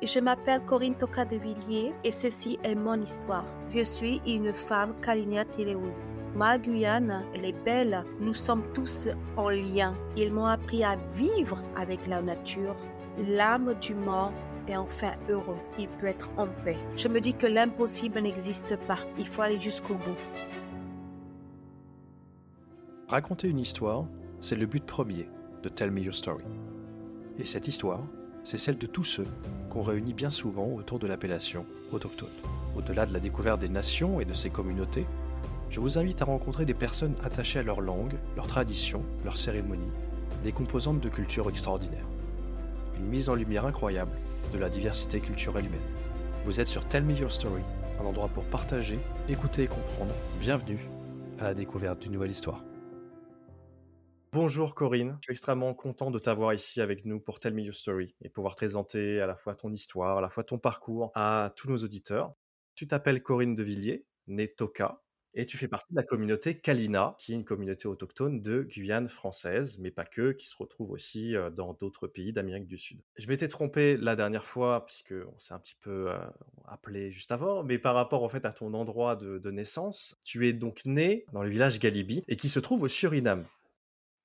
Je m'appelle Corinne Toka de Villiers et ceci est mon histoire. Je suis une femme Kalinia Téléoulou. Ma Guyane, elle est belle. Nous sommes tous en lien. Ils m'ont appris à vivre avec la nature. L'âme du mort est enfin heureux. Il peut être en paix. Je me dis que l'impossible n'existe pas. Il faut aller jusqu'au bout. Raconter une histoire, c'est le but premier de Tell Me Your Story. Et cette histoire, c'est celle de tous ceux qu'on réunit bien souvent autour de l'appellation autochtone. Au-delà de la découverte des nations et de ces communautés, je vous invite à rencontrer des personnes attachées à leur langue, leur tradition, leurs cérémonies, des composantes de culture extraordinaires. Une mise en lumière incroyable de la diversité culturelle humaine. Vous êtes sur Tell Me Your Story, un endroit pour partager, écouter et comprendre. Bienvenue à la découverte d'une nouvelle histoire. Bonjour Corinne, je suis extrêmement content de t'avoir ici avec nous pour Tell Me Your Story et pouvoir présenter à la fois ton histoire, à la fois ton parcours à tous nos auditeurs. Tu t'appelles Corinne de Villiers, née Toka, et tu fais partie de la communauté Kalina, qui est une communauté autochtone de Guyane française, mais pas que, qui se retrouve aussi euh, dans d'autres pays d'Amérique du Sud. Je m'étais trompé la dernière fois, puisque on s'est un petit peu euh, appelé juste avant, mais par rapport en fait à ton endroit de, naissance, tu es donc né dans le village Galibi, et qui se trouve au Suriname.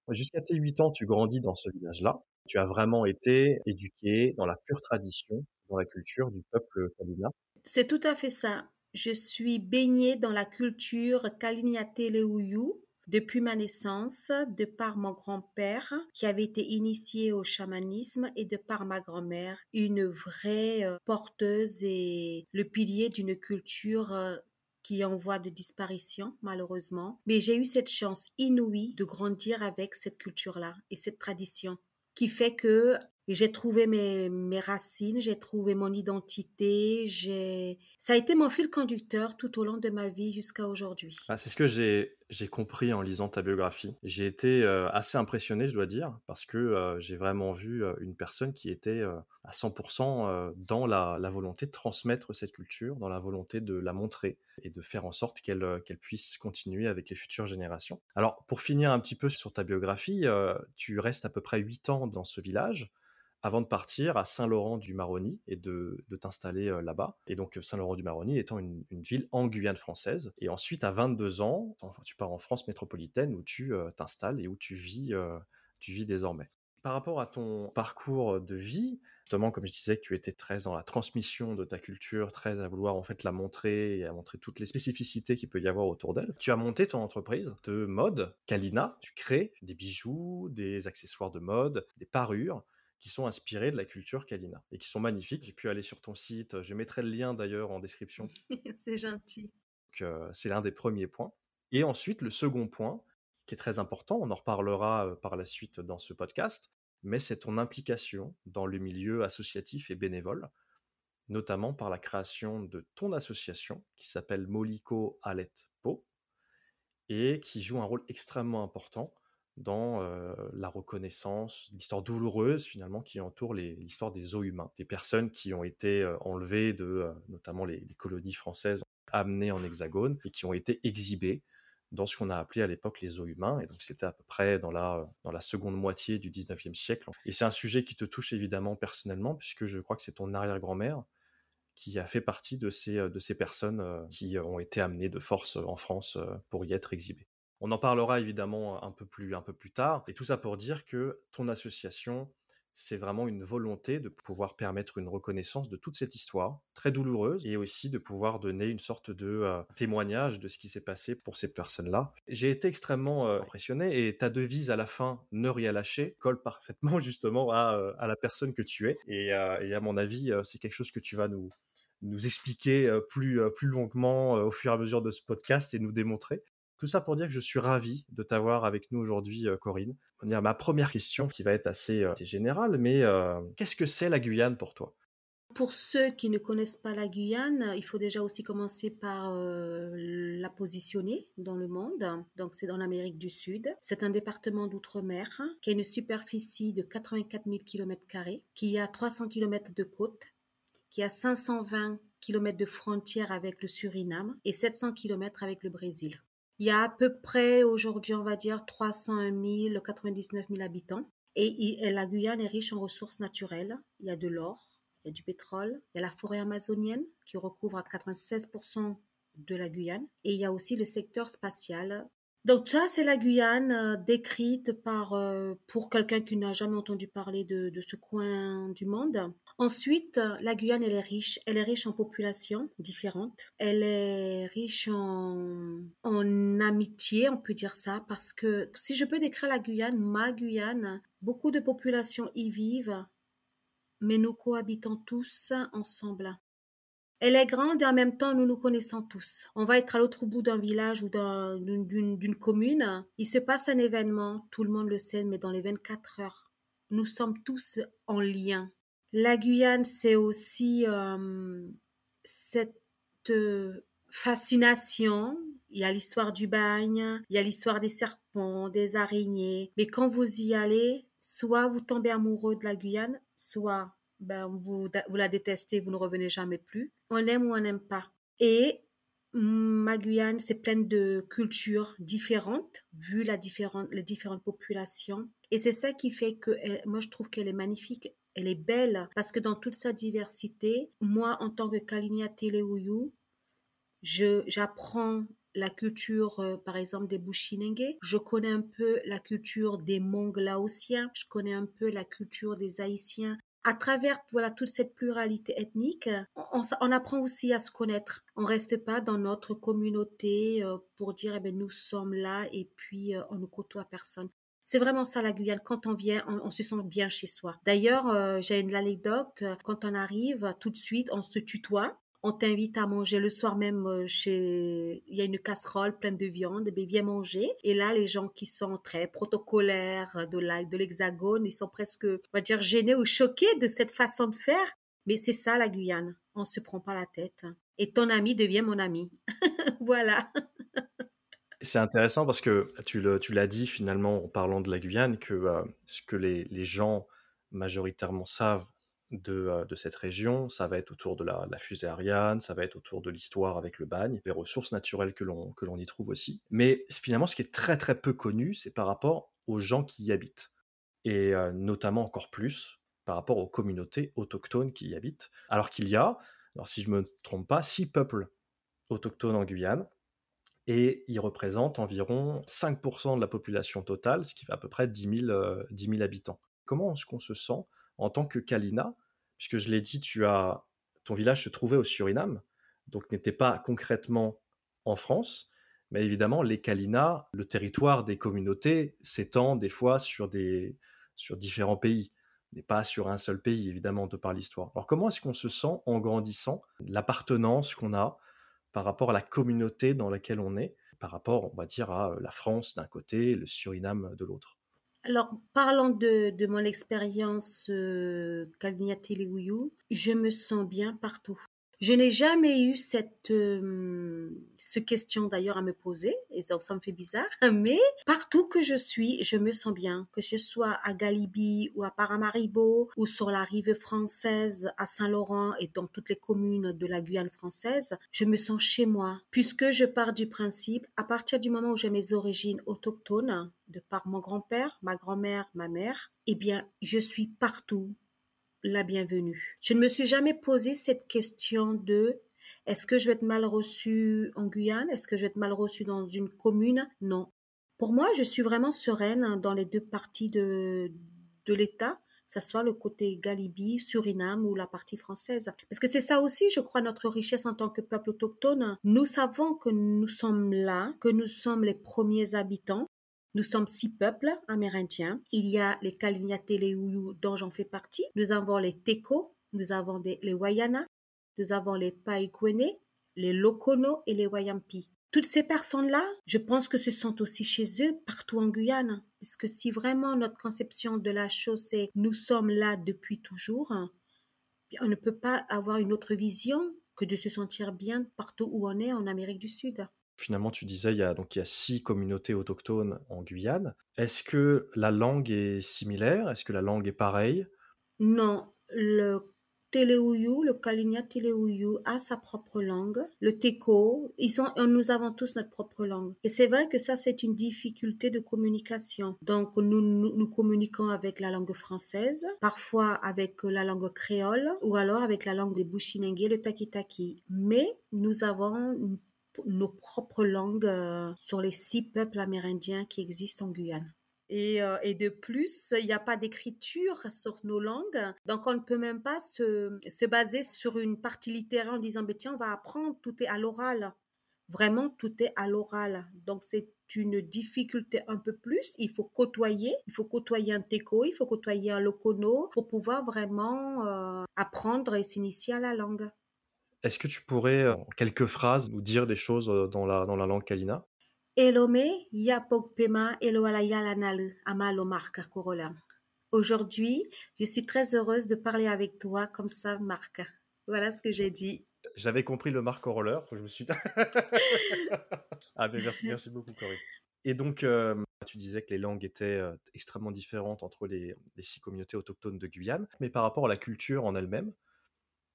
Jusqu'à tes 8 ans, tu grandis dans ce village-là. Tu as vraiment été éduqué dans la pure tradition, dans la culture du peuple Kalina. C'est tout à fait ça. Je suis baignée dans la culture Kaliniateleuyu depuis ma naissance, de par mon grand-père qui avait été initié au chamanisme et de par ma grand-mère, une vraie euh, porteuse et le pilier d'une culture euh, qui est en voie de disparition, malheureusement. Mais j'ai eu cette chance inouïe de grandir avec cette culture-là et cette tradition qui fait que j'ai trouvé mes, racines, j'ai trouvé mon identité, ça a été mon fil conducteur tout au long de ma vie jusqu'à aujourd'hui. Ah, c'est ce que j'ai compris en lisant ta biographie. J'ai été euh, assez impressionné, je dois dire, parce que euh, j'ai vraiment vu euh, une personne qui était à 100% dans la, la, volonté de transmettre cette culture, dans la volonté de la montrer et de faire en sorte qu'elle qu'elle puisse continuer avec les futures générations. Alors, pour finir un petit peu sur ta biographie, tu restes à peu près 8 ans dans ce village avant de partir à Saint-Laurent-du-Maroni et de, de t'installer euh, là-bas. Et donc Saint-Laurent-du-Maroni étant une, ville en Guyane française. Et ensuite, à 22 ans, tu pars en France métropolitaine où tu euh, t'installes et où tu vis, euh, tu vis désormais. Par rapport à ton parcours de vie, justement, comme je disais, que tu étais très dans la transmission de ta culture, très à vouloir en fait la montrer et à montrer toutes les spécificités qu'il peut y avoir autour d'elle. Tu as monté ton entreprise de mode, Kalina. Tu crées des bijoux, des accessoires de mode, des parures qui sont inspirés de la culture Kalina et qui sont magnifiques. J'ai pu aller sur ton site, je mettrai le lien d'ailleurs en description. c'est gentil. Euh, c'est l'un des premiers points. Et ensuite, le second point, qui est très important, on en reparlera euh, par la suite dans ce podcast, mais c'est ton implication dans le milieu associatif et bénévole, notamment par la création de ton association qui s'appelle Moliko Alet Po et qui joue un rôle extrêmement important dans la reconnaissance, l'histoire douloureuse finalement qui entoure l'histoire des eaux humains, des personnes qui ont été enlevées de notamment les, les, colonies françaises, amenées en hexagone et qui ont été exhibées dans ce qu'on a appelé à l'époque les eaux humains. Et donc c'était à peu près dans la, dans la seconde moitié du 19e siècle. Et c'est un sujet qui te touche évidemment personnellement, puisque je crois que c'est ton arrière-grand-mère qui a fait partie de ces, de ces personnes qui ont été amenées de force en France pour y être exhibées. On en parlera évidemment un peu plus, un peu plus tard. Et tout ça pour dire que ton association, c'est vraiment une volonté de pouvoir permettre une reconnaissance de toute cette histoire très douloureuse et aussi de pouvoir donner une sorte de euh, témoignage de ce qui s'est passé pour ces personnes-là. J'ai été extrêmement euh, impressionné et ta devise à la fin, ne rien lâcher, colle parfaitement justement à, euh, à la personne que tu es. Et, et à mon avis, c'est quelque chose que tu vas nous, nous expliquer plus, plus longuement au fur et à mesure de ce podcast et nous démontrer. Tout ça pour dire que je suis ravi de t'avoir avec nous aujourd'hui, euh, Corinne. Ma première question qui va être assez euh, générale, mais euh, qu'est-ce que c'est la Guyane pour toi? Pour ceux qui ne connaissent pas la Guyane, il faut déjà aussi commencer par la positionner dans le monde. Donc c'est dans l'Amérique du Sud. C'est un département d'outre-mer qui a une superficie de 84 000 km, qui a 300 km de côte, qui a 520 km de frontière avec le Suriname et 700 km avec le Brésil. Il y a à peu près aujourd'hui, on va dire, 301 099 000 habitants. Et, la Guyane est riche en ressources naturelles. Il y a de l'or, il y a du pétrole, il y a la forêt amazonienne qui recouvre à 96% de la Guyane, et il y a aussi le secteur spatial donc ça, c'est la Guyane euh, décrite par euh, pour quelqu'un qui n'a jamais entendu parler de, ce coin du monde. Ensuite, la Guyane, elle est riche. Elle est riche en populations différentes. Elle est riche en, en amitié, on peut dire ça, parce que si je peux décrire la Guyane, ma Guyane, beaucoup de populations y vivent, mais nous cohabitons tous ensemble. Elle est grande et en même temps, nous nous connaissons tous. On va être à l'autre bout d'un village ou d'une commune. Il se passe un événement, tout le monde le sait, mais dans les 24 heures, nous sommes tous en lien. La Guyane, c'est aussi euh, cette euh, fascination. Il y a l'histoire du bagne, il y a l'histoire des serpents, des araignées. Mais quand vous y allez, soit vous tombez amoureux de la Guyane, soit ben, vous, vous la détestez, vous ne revenez jamais plus. On aime ou on n'aime pas. Et ma Guyane, c'est plein de cultures différentes, vu la différente, les différentes populations. Et c'est ça qui fait que moi, je trouve qu'elle est magnifique. Elle est belle parce que dans toute sa diversité, moi, en tant que Kalinia Teleouyou, j'apprends la culture, euh, par exemple, des Bushinengue. Je connais un peu la culture des Mongs laotiens. Je connais un peu la culture des Haïtiens à travers voilà toute cette pluralité ethnique, on, apprend aussi à se connaître. On reste pas dans notre communauté euh, pour dire eh ben, nous sommes là et puis euh, on ne côtoie personne. C'est vraiment ça la Guyane. Quand on vient, on, se sent bien chez soi. D'ailleurs, euh, j'ai une anecdote. Quand on arrive, tout de suite, on se tutoie on t'invite à manger le soir même euh, chez il y a une casserole pleine de viande, ben viens manger. Et là, les gens qui sont très protocolaires de de l'Hexagone, ils sont presque, on va dire, gênés ou choqués de cette façon de faire. Mais c'est ça la Guyane. On se prend pas la tête. Et ton ami devient mon ami. voilà. C'est intéressant parce que tu l'as dit finalement en parlant de la Guyane que euh, ce que les gens majoritairement savent euh, de, cette région, ça va être autour de la, fusée Ariane, ça va être autour de l'histoire avec le bagne, les ressources naturelles que l'on, y trouve aussi. Mais finalement, ce qui est très très peu connu, c'est par rapport aux gens qui y habitent. Et euh, notamment encore plus par rapport aux communautés autochtones qui y habitent. Alors qu'il y a, alors si je ne me trompe pas, six peuples autochtones en Guyane, et ils représentent environ 5% de la population totale, ce qui fait à peu près 10 000, euh, habitants. Comment est-ce qu'on se sent en tant que Kalina puisque je l'ai dit, tu as ton village se trouvait au Suriname, donc n'était pas concrètement en France, mais évidemment les Kalina, le territoire des communautés s'étend des fois sur des sur différents pays, n'est pas sur un seul pays évidemment de par l'histoire. Alors comment est-ce qu'on se sent en grandissant, l'appartenance qu'on a par rapport à la communauté dans laquelle on est, par rapport on va dire à la France d'un côté, le Suriname de l'autre? Alors, parlant de, de mon expérience euh, je me sens bien partout. Je n'ai jamais eu cette euh, question d'ailleurs à me poser, et ça, ça, me fait bizarre, mais partout que je suis, je me sens bien, que ce soit à Galibi ou à Paramaribo ou sur la rive française à Saint-Laurent et dans toutes les communes de la Guyane française, je me sens chez moi, puisque je pars du principe, à partir du moment où j'ai mes origines autochtones, de par mon grand-père, ma grand-mère, ma mère, eh bien, je suis partout la bienvenue. Je ne me suis jamais posé cette question de est-ce que je vais être mal reçu en Guyane? Est-ce que je vais être mal reçu dans une commune? Non. Pour moi, je suis vraiment sereine dans les deux parties de, de l'État, que ce soit le côté Galibi, Suriname ou la partie française. Parce que c'est ça aussi, je crois, notre richesse en tant que peuple autochtone. Nous savons que nous sommes là, que nous sommes les premiers habitants, nous sommes six peuples amérindiens. Il y a les Kaliniateleuyu dont j'en fais partie. Nous avons les Teko, nous avons les Wayana, nous avons les Paikwene, les Lokono et les Wayampi. Toutes ces personnes-là, je pense que ce sont aussi chez eux partout en Guyane. Puisque si vraiment notre conception de la chose est nous sommes là depuis toujours, on ne peut pas avoir une autre vision que de se sentir bien partout où on est en Amérique du Sud. Finalement, tu disais, il y a, donc, il y a six communautés autochtones en Guyane. Est-ce que la langue est similaire? Est-ce que la langue est pareille? Non, le Teleuyu, le Kalinia Teleuyu a sa propre langue. Le Teko, ils sont, nous avons tous notre propre langue. Et c'est vrai que ça, c'est une difficulté de communication. Donc, nous, nous, communiquons avec la langue française, parfois avec la langue créole, ou alors avec la langue des Bushinengue, le Takitaki. Mais nous avons nos propres langues euh, sur les six peuples amérindiens qui existent en Guyane. Euh, et, de plus, il n'y a pas d'écriture sur nos langues. Donc, on ne peut même pas se, se baser sur une partie littéraire en disant, ben, tiens, on va apprendre, tout est à l'oral. Vraiment, tout est à l'oral. Donc, c'est une difficulté un peu plus. Il faut côtoyer, il faut côtoyer un teco, il faut côtoyer un locono pour pouvoir vraiment euh, apprendre et s'initier à la langue. Est-ce que tu pourrais, en quelques phrases, nous dire des choses euh, dans la, dans la langue kalina? Aujourd'hui, je suis très heureuse de parler avec toi comme ça, Marc. Voilà ce que j'ai dit. J'avais compris le Marc Roller, je me suis. ah, mais merci, merci beaucoup, Corinne. Et donc, euh, tu disais que les langues étaient euh, extrêmement différentes entre les, les, six communautés autochtones de Guyane, mais par rapport à la culture en elle-même,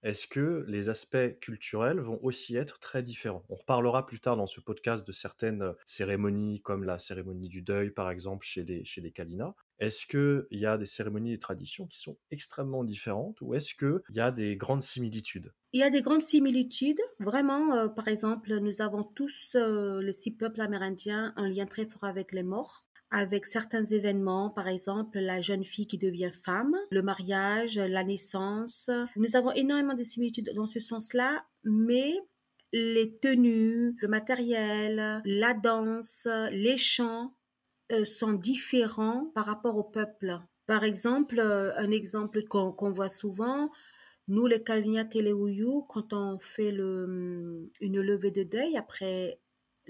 est-ce que les aspects culturels vont aussi être très différents? On reparlera plus tard dans ce podcast de certaines cérémonies, comme la cérémonie du deuil, par exemple, chez les, chez les Kalina. Est-ce qu'il y a des cérémonies et traditions qui sont extrêmement différentes ou est-ce qu'il y a des grandes similitudes? Il y a des grandes similitudes. Vraiment, euh, par exemple, nous avons tous, euh, les six peuples amérindiens, un lien très fort avec les morts avec certains événements, par exemple la jeune fille qui devient femme, le mariage, la naissance. Nous avons énormément de similitudes dans ce sens-là, mais les tenues, le matériel, la danse, les chants euh, sont différents par rapport au peuple. Par exemple, euh, un exemple qu'on voit souvent, nous les Kalinia Teleuyu, quand on fait le, une levée de deuil après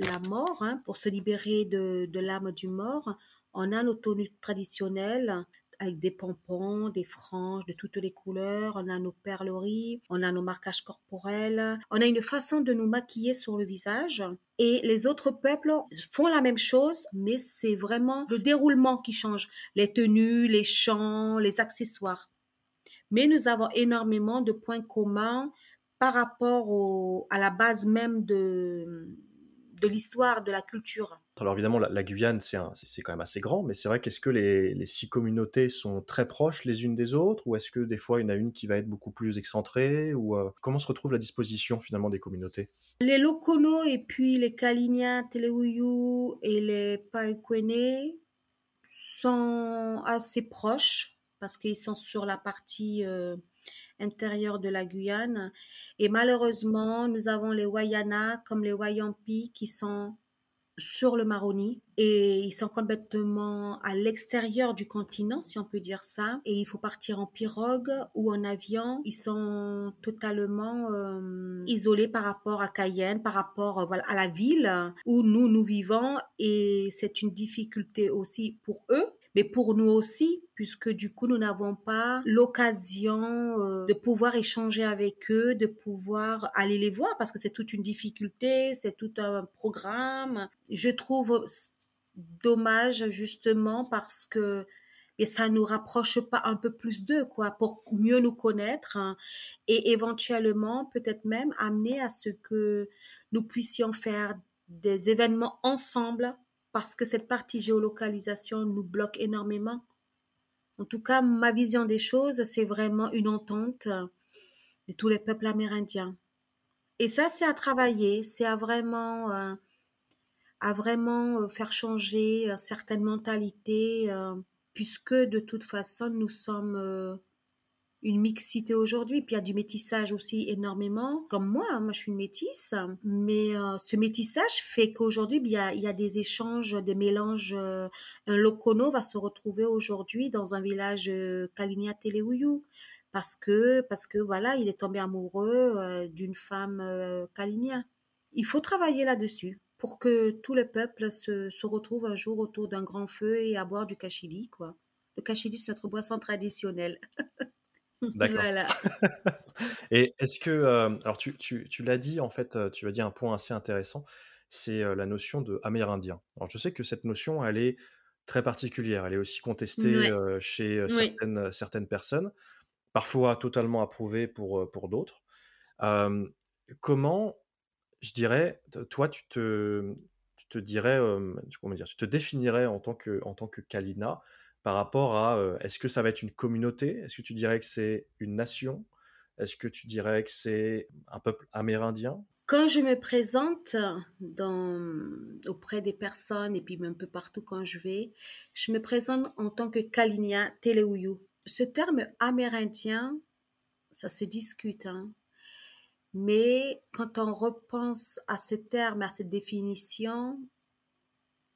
la mort, hein, pour se libérer de, de l'âme du mort, on a nos tenues traditionnelles avec des pompons, des franges de toutes les couleurs, on a nos perleries, on a nos marquages corporels, on a une façon de nous maquiller sur le visage. Et les autres peuples font la même chose, mais c'est vraiment le déroulement qui change, les tenues, les chants, les accessoires. Mais nous avons énormément de points communs par rapport à la base même de, de l'histoire, de la culture. Alors évidemment, la, Guyane, c'est quand même assez grand, mais c'est vrai qu'est-ce que les, six communautés sont très proches les unes des autres, ou est-ce que des fois il y en a une qui va être beaucoup plus excentrée, ou euh, comment se retrouve la disposition finalement des communautés? Les Lokono et puis les Kalinia, Teleuyu et les Paekwene sont assez proches parce qu'ils sont sur la partie euh, intérieur de la Guyane. Et malheureusement, nous avons les Wayana comme les Wayampi qui sont sur le Maroni et ils sont complètement à l'extérieur du continent, si on peut dire ça. Et il faut partir en pirogue ou en avion. Ils sont totalement euh, isolés par rapport à Cayenne, par rapport voilà, à la ville où nous, nous vivons. Et c'est une difficulté aussi pour eux mais pour nous aussi, puisque du coup, nous n'avons pas l'occasion euh, de pouvoir échanger avec eux, de pouvoir aller les voir, parce que c'est toute une difficulté, c'est tout un programme. Je trouve dommage justement parce que et ça nous rapproche pas un peu plus d'eux quoi pour mieux nous connaître hein, et éventuellement peut-être même amener à ce que nous puissions faire des événements ensemble parce que cette partie géolocalisation nous bloque énormément. En tout cas, ma vision des choses, c'est vraiment une entente de tous les peuples amérindiens. Et ça, c'est à travailler, c'est à vraiment, euh, à vraiment euh, faire changer euh, certaines mentalités, puisque de toute façon, nous sommes une mixité aujourd'hui. Puis il y a du métissage aussi énormément. Comme moi, hein, moi je suis une métisse. Mais euh, ce métissage fait qu'aujourd'hui, il y, a, des échanges, des mélanges. Euh, un Lokono va se retrouver aujourd'hui dans un village euh, Kalinia Teleuyu. Parce que, parce que voilà, il est tombé amoureux euh, d'une femme Kalinia. Il faut travailler là-dessus pour que tous les peuples se, se retrouvent un jour autour d'un grand feu et à boire du kachili, quoi. Le kachili, c'est notre boisson traditionnelle. D'accord. Et est-ce que, euh, alors tu, tu, tu l'as dit, en fait, euh, tu as dit un point assez intéressant, c'est euh, la notion de amérindien. Alors je sais que cette notion, elle est très particulière, elle est aussi contestée chez certaines, certaines personnes, parfois totalement approuvé pour, pour d'autres. comment, je dirais, toi, tu te, tu te dirais, comment dire, tu te définirais en tant que, en tant que Kalina par rapport à, est-ce que ça va être une communauté? Est-ce que tu dirais que c'est une nation? Est-ce que tu dirais que c'est un peuple amérindien? Quand je me présente dans, auprès des personnes et puis un peu partout quand je vais, je me présente en tant que Kalinia Teleuyu. Ce terme amérindien, ça se discute, hein. mais quand on repense à ce terme, à cette définition,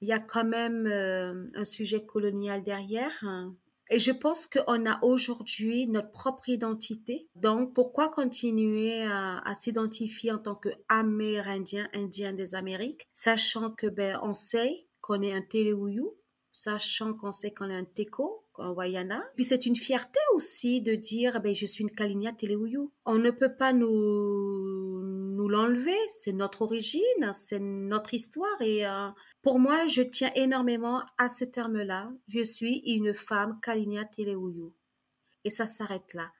il y a quand même euh, un sujet colonial derrière. Hein. Et je pense qu'on a aujourd'hui notre propre identité. Donc, pourquoi continuer à, s'identifier en tant qu'Amérindien, Indien des Amériques, sachant que ben on sait qu'on est un Téléouyou, sachant qu'on sait qu'on est un Teco, un Wayana. Puis c'est une fierté aussi de dire ben je suis une Kalinia Téléouyou. On ne peut pas nous nous l'enlever, c'est notre origine, c'est notre histoire et euh, pour moi, je tiens énormément à ce terme-là. Je suis une femme Kalinia Teleuyu. Et ça s'arrête là.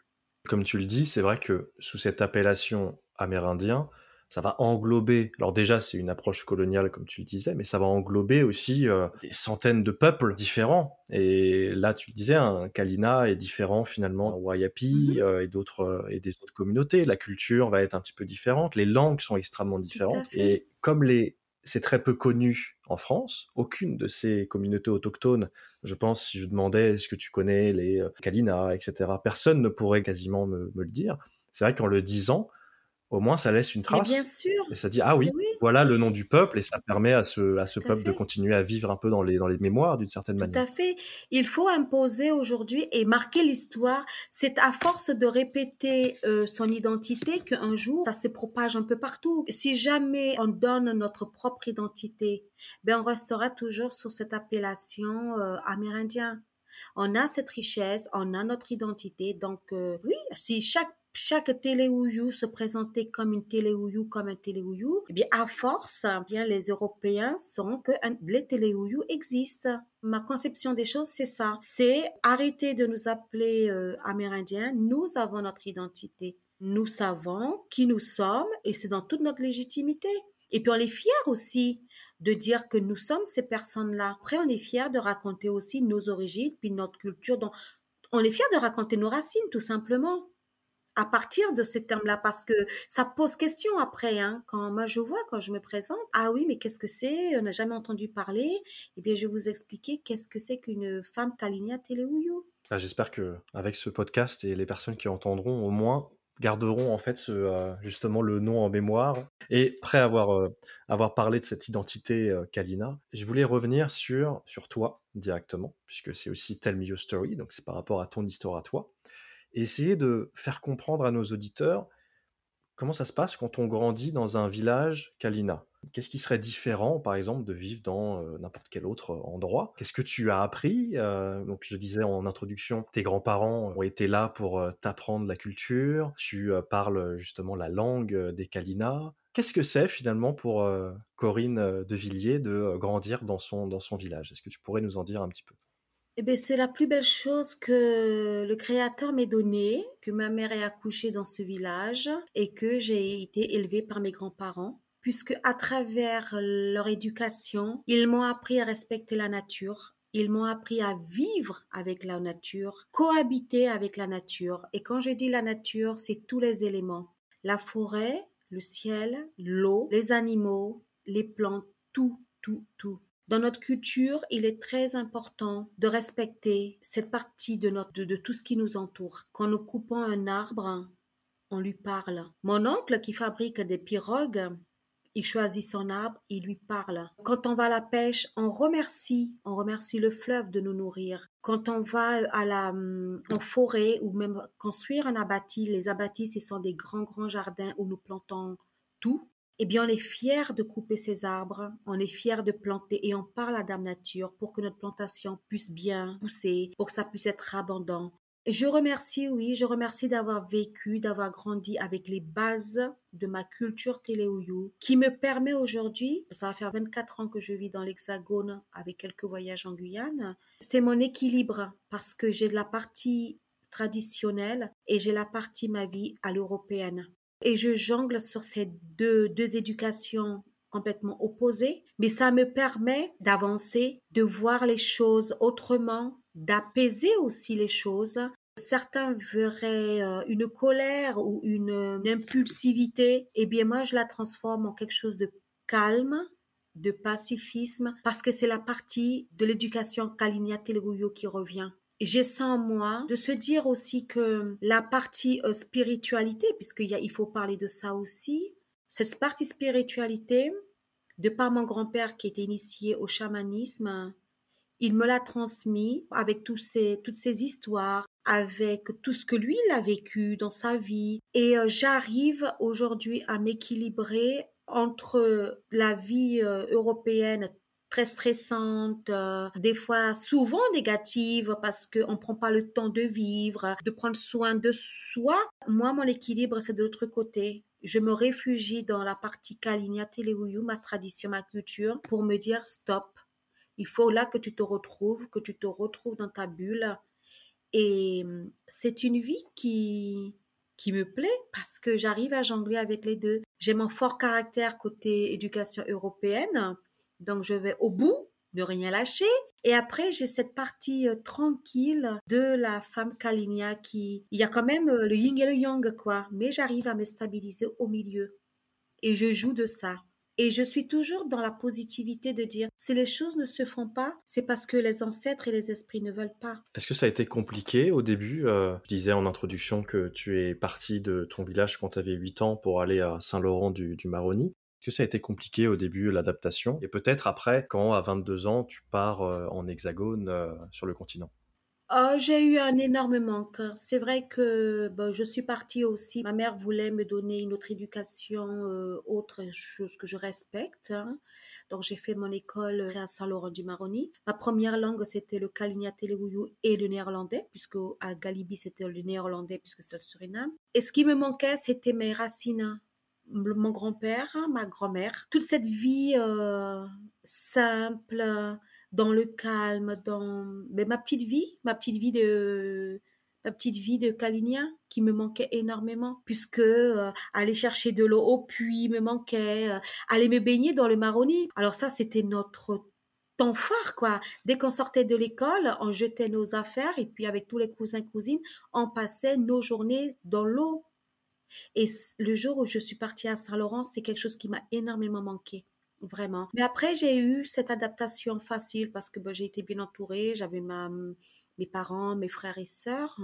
Comme tu le dis, c'est vrai que sous cette appellation amérindien, ça va englober, alors déjà c'est une approche coloniale comme tu le disais, mais ça va englober aussi euh, des centaines de peuples différents. Et là tu le disais, un Kalina est différent finalement Wayapi mm-hmm. euh, et d'autres euh, et des autres communautés. La culture va être un petit peu différente, les langues sont extrêmement différentes. Et comme les c'est très peu connu en France. Aucune de ces communautés autochtones, je pense, si je demandais est-ce que tu connais les Kalina, etc., personne ne pourrait quasiment me, me le dire. C'est vrai qu'en le disant, au moins ça laisse une trace. bien sûr. Et ça dit ah oui, voilà le nom du peuple et ça permet à ce, à ce peuple de continuer à vivre un peu dans les, dans les mémoires d'une certaine manière. Tout à fait. Il faut imposer aujourd'hui et marquer l'histoire. C'est à force de répéter euh, son identité qu'un jour ça se propage un peu partout. Si jamais on donne notre propre identité, ben on restera toujours sur cette appellation euh, amérindien. On a cette richesse, on a notre identité. Donc euh, oui, si chaque chaque téléouyou se présentait comme une téléouyou, comme un téléouyou, eh bien, à force, eh bien, les Européens sauront que les téléouyous existent. Ma conception des choses, c'est ça. C'est arrêter de nous appeler euh, Amérindiens. Nous avons notre identité. Nous savons qui nous sommes et c'est dans toute notre légitimité. Et puis on est fiers aussi de dire que nous sommes ces personnes-là. Après, on est fiers de raconter aussi nos origines, puis notre culture. Donc, on est fiers de raconter nos racines, tout simplement à partir de ce terme-là parce que ça pose question après. Hein, quand moi je vois, quand je me présente, ah oui, mais qu'est-ce que c'est? On n'a jamais entendu parler. Eh bien, je vais vous expliquer qu'est-ce que c'est qu'une femme Kalinia Teleuyu. Ah, j'espère que avec ce podcast et les personnes qui entendront au moins garderont en fait ce, euh, justement le nom en mémoire. Et après avoir, euh, avoir parlé de cette identité euh, Kalina, je voulais revenir sur, sur toi directement, puisque c'est aussi Tell Me Your Story, donc c'est par rapport à ton histoire à toi essayer de faire comprendre à nos auditeurs comment ça se passe quand on grandit dans un village Kalina. Qu'est-ce qui serait différent, par exemple, de vivre dans euh, n'importe quel autre endroit? Qu'est-ce que tu as appris euh, Donc, je disais en introduction, tes grands-parents ont été là pour euh, t'apprendre la culture. Tu parles justement la langue des Kalina. Qu'est-ce que c'est finalement pour Corinne de Villiers de grandir dans son, dans son village? Est-ce que tu pourrais nous en dire un petit peu? Eh bien, c'est la plus belle chose que le Créateur m'ait donnée, que ma mère ait accouché dans ce village et que j'ai été élevée par mes grands-parents, puisque à travers leur éducation, ils m'ont appris à respecter la nature, ils m'ont appris à vivre avec la nature, cohabiter avec la nature. Et quand je dis la nature, c'est tous les éléments. La forêt, le ciel, l'eau, les animaux, les plantes, tout, tout, tout. Dans notre culture, il est très important de respecter cette partie de, notre, de, tout ce qui nous entoure. Quand nous coupons un arbre, on lui parle. Mon oncle qui fabrique des pirogues, il choisit son arbre, il lui parle. Quand on va à la pêche, on remercie, on remercie le fleuve de nous nourrir. Quand on va à la, en forêt ou même construire un abatis, les abatis, ce sont des grands, grands jardins où nous plantons tout eh bien, on est fier de couper ces arbres, on est fier de planter et on parle à Dame Nature pour que notre plantation puisse bien pousser, pour que ça puisse être abondant. je remercie, oui, je remercie d'avoir vécu, d'avoir grandi avec les bases de ma culture téléouyou, qui me permet aujourd'hui, ça va faire 24 ans que je vis dans l'Hexagone avec quelques voyages en Guyane, c'est mon équilibre parce que j'ai de la partie traditionnelle et j'ai la partie ma vie à l'européenne. Et je jongle sur ces deux, deux éducations complètement opposées, mais ça me permet d'avancer, de voir les choses autrement, d'apaiser aussi les choses. Certains verraient euh, une colère ou une, impulsivité, et eh bien moi je la transforme en quelque chose de calme, de pacifisme, parce que c'est la partie de l'éducation Kalinia Teluguyo qui revient. J'ai ça en moi de se dire aussi que la partie euh, spiritualité, puisqu'il il faut parler de ça aussi, cette partie spiritualité, de par mon grand-père qui était initié au chamanisme, il me l'a transmis avec toutes ces histoires, avec tout ce que lui il a vécu dans sa vie. Et euh, j'arrive aujourd'hui à m'équilibrer entre la vie euh, européenne très stressante, euh, des fois souvent négative parce qu'on ne prend pas le temps de vivre, de prendre soin de soi. Moi, mon équilibre, c'est de l'autre côté. Je me réfugie dans la partie Kalinia Teleuyu, ma tradition, ma culture, pour me dire stop. Il faut là que tu te retrouves, que tu te retrouves dans ta bulle. Et hum, c'est une vie qui, qui me plaît parce que j'arrive à jongler avec les deux. J'ai mon fort caractère côté éducation européenne donc je vais au bout, de rien lâcher. Et après, j'ai cette partie euh, tranquille de la femme Kalinia qui, il y a quand même euh, le yin et le yang, quoi. Mais j'arrive à me stabiliser au milieu. Et je joue de ça. Et je suis toujours dans la positivité de dire, si les choses ne se font pas, c'est parce que les ancêtres et les esprits ne veulent pas. Est-ce que ça a été compliqué au début euh, Je disais en introduction que tu es parti de ton village quand tu avais 8 ans pour aller à Saint-Laurent du, du Maroni. Est-ce que ça a été compliqué au début, l'adaptation Et peut-être après, quand à 22 ans, tu pars euh, en hexagone euh, sur le continent oh, J'ai eu un énorme manque. C'est vrai que je suis partie aussi. Ma mère voulait me donner une autre éducation, euh, autre chose que je respecte. Hein. Donc j'ai fait mon école à Saint-Laurent-du-Maroni. Ma première langue, c'était le Kalinia Telugu et le néerlandais, puisque à Galibi, c'était le néerlandais, puisque c'est le Suriname. Et ce qui me manquait, c'était mes racines mon grand-père, ma grand-mère, toute cette vie euh, simple, dans le calme, dans mais ma petite vie, ma petite vie de ma petite vie de Kalinia qui me manquait énormément puisque euh, aller chercher de l'eau au puits me manquait, euh, aller me baigner dans le Maroni. Alors ça c'était notre temps fort quoi. Dès qu'on sortait de l'école, on jetait nos affaires et puis avec tous les cousins cousines, on passait nos journées dans l'eau et le jour où je suis partie à Saint-Laurent, c'est quelque chose qui m'a énormément manqué. Vraiment. Mais après, j'ai eu cette adaptation facile parce que bah, j'ai été bien entourée. J'avais ma, mes parents, mes frères et sœurs.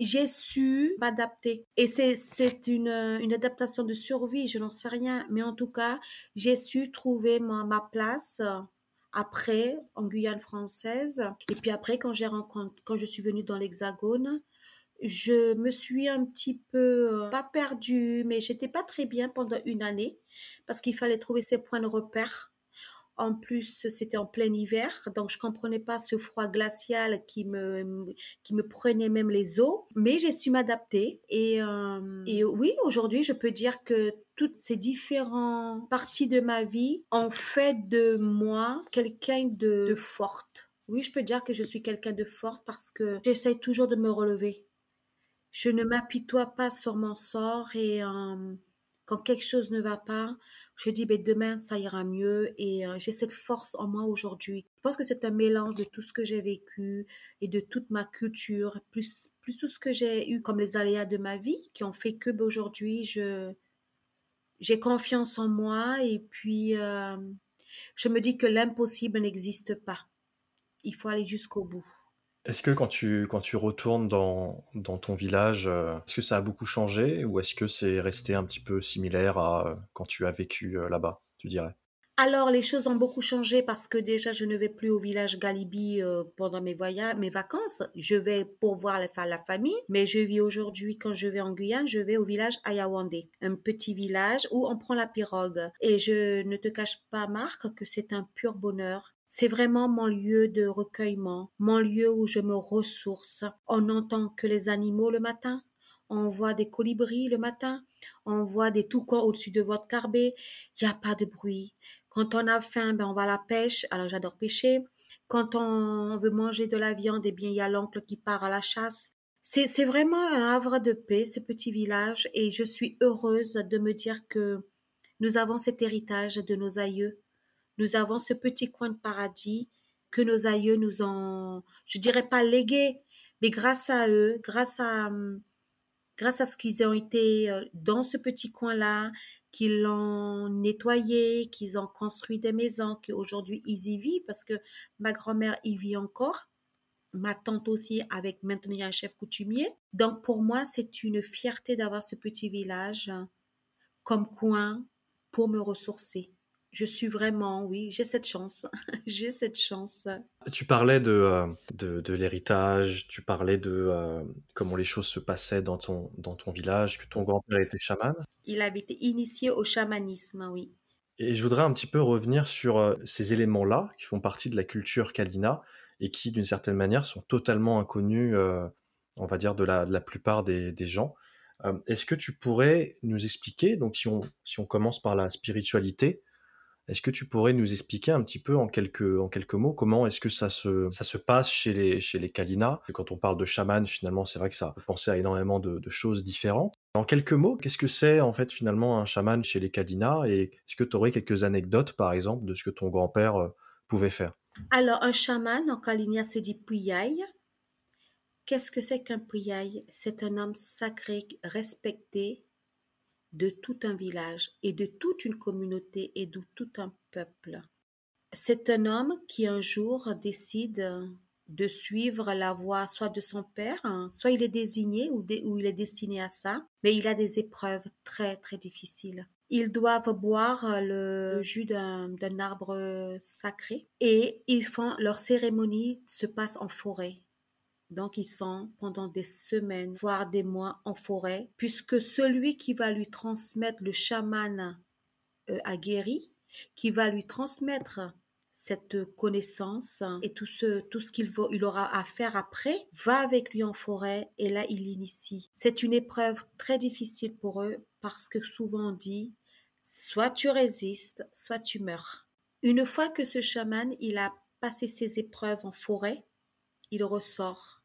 J'ai su m'adapter. Et c'est une, une adaptation de survie, je n'en sais rien. Mais en tout cas, j'ai su trouver ma, ma place après en Guyane française. Et puis après, quand, j'ai quand je suis venue dans l'Hexagone, je me suis un petit peu, euh, pas perdue, mais j'étais pas très bien pendant une année parce qu'il fallait trouver ses points de repère. En plus, c'était en plein hiver, donc je comprenais pas ce froid glacial qui me, qui me prenait même les os. Mais j'ai su m'adapter. Et, euh, et oui, aujourd'hui, je peux dire que toutes ces différentes parties de ma vie ont fait de moi quelqu'un de, de forte. Oui, je peux dire que je suis quelqu'un de forte parce que j'essaie toujours de me relever je ne m'apitoie pas sur mon sort et euh, quand quelque chose ne va pas, je dis ben, demain ça ira mieux et euh, j'ai cette force en moi aujourd'hui. Je pense que c'est un mélange de tout ce que j'ai vécu et de toute ma culture, plus, plus tout ce que j'ai eu comme les aléas de ma vie qui ont fait que ben, aujourd'hui je j'ai confiance en moi et puis euh, je me dis que l'impossible n'existe pas. Il faut aller jusqu'au bout. Est-ce que quand tu, quand tu retournes dans, dans ton village, euh, est-ce que ça a beaucoup changé ou est-ce que c'est resté un petit peu similaire à euh, quand tu as vécu euh, là-bas, tu dirais? Alors les choses ont beaucoup changé parce que déjà je ne vais plus au village Galibi pendant mes voyages, mes vacances. Je vais pour voir la, la famille, mais je vis aujourd'hui quand je vais en Guyane, je vais au village Ayawande, un petit village où on prend la pirogue. Et je ne te cache pas Marc que c'est un pur bonheur. C'est vraiment mon lieu de recueillement, mon lieu où je me ressource. On n'entend que les animaux le matin, on voit des colibris le matin, on voit des toucans au-dessus de votre carbet, il n'y a pas de bruit. Quand on a faim, ben on va à la pêche, alors j'adore pêcher. Quand on veut manger de la viande, eh bien il y a l'oncle qui part à la chasse. c'est vraiment un havre de paix, ce petit village, et je suis heureuse de me dire que nous avons cet héritage de nos aïeux. Nous avons ce petit coin de paradis que nos aïeux nous ont, je dirais pas légué, mais grâce à eux, grâce à, grâce à ce qu'ils ont été euh, dans ce petit coin-là, qu'ils l'ont nettoyé, qu'ils ont construit des maisons, qu'aujourd'hui ils y vivent parce que ma grand-mère y vit encore, ma tante aussi avec maintenant un chef coutumier. Donc pour moi, c'est une fierté d'avoir ce petit village comme coin pour me ressourcer je suis vraiment, oui, j'ai cette chance. j'ai cette chance. Tu parlais de, euh, de, l'héritage, tu parlais de euh, comment les choses se passaient dans ton, dans ton village, que ton grand-père était chaman. Il avait été initié au chamanisme, oui. Et je voudrais un petit peu revenir sur euh, ces éléments-là qui font partie de la culture Kalina et qui, d'une certaine manière, sont totalement inconnus, on va dire, de la, de la plupart des, des gens. Est-ce que tu pourrais nous expliquer, donc si on, si on commence par la spiritualité, est-ce que tu pourrais nous expliquer un petit peu en quelques, en quelques mots comment est-ce que ça se, ça se passe chez les, chez les Kalina? Quand on parle de chaman, finalement, c'est vrai que ça penser à énormément de, choses différentes. En quelques mots, qu'est-ce que c'est en fait finalement un chaman chez les Kalina? Et est-ce que tu aurais quelques anecdotes, par exemple, de ce que ton grand-père euh, pouvait faire? Alors, un chaman en Kalina se dit Puyai. Qu'est-ce que c'est qu'un Puyai C'est un homme sacré, respecté, de tout un village et de toute une communauté et de tout un peuple. C'est un homme qui un jour décide de suivre la voie soit de son père, soit il est désigné ou, ou, il est destiné à ça, mais il a des épreuves très très difficiles. Ils doivent boire le jus d'un arbre sacré et ils font leur cérémonie se passe en forêt. Donc ils sont pendant des semaines, voire des mois en forêt, puisque celui qui va lui transmettre le chaman euh, aguerri, qui va lui transmettre cette connaissance et tout ce, tout ce qu'il il aura à faire après, va avec lui en forêt et là il l'initie. C'est une épreuve très difficile pour eux parce que souvent on dit soit tu résistes, soit tu meurs. Une fois que ce chaman il a passé ses épreuves en forêt, il ressort.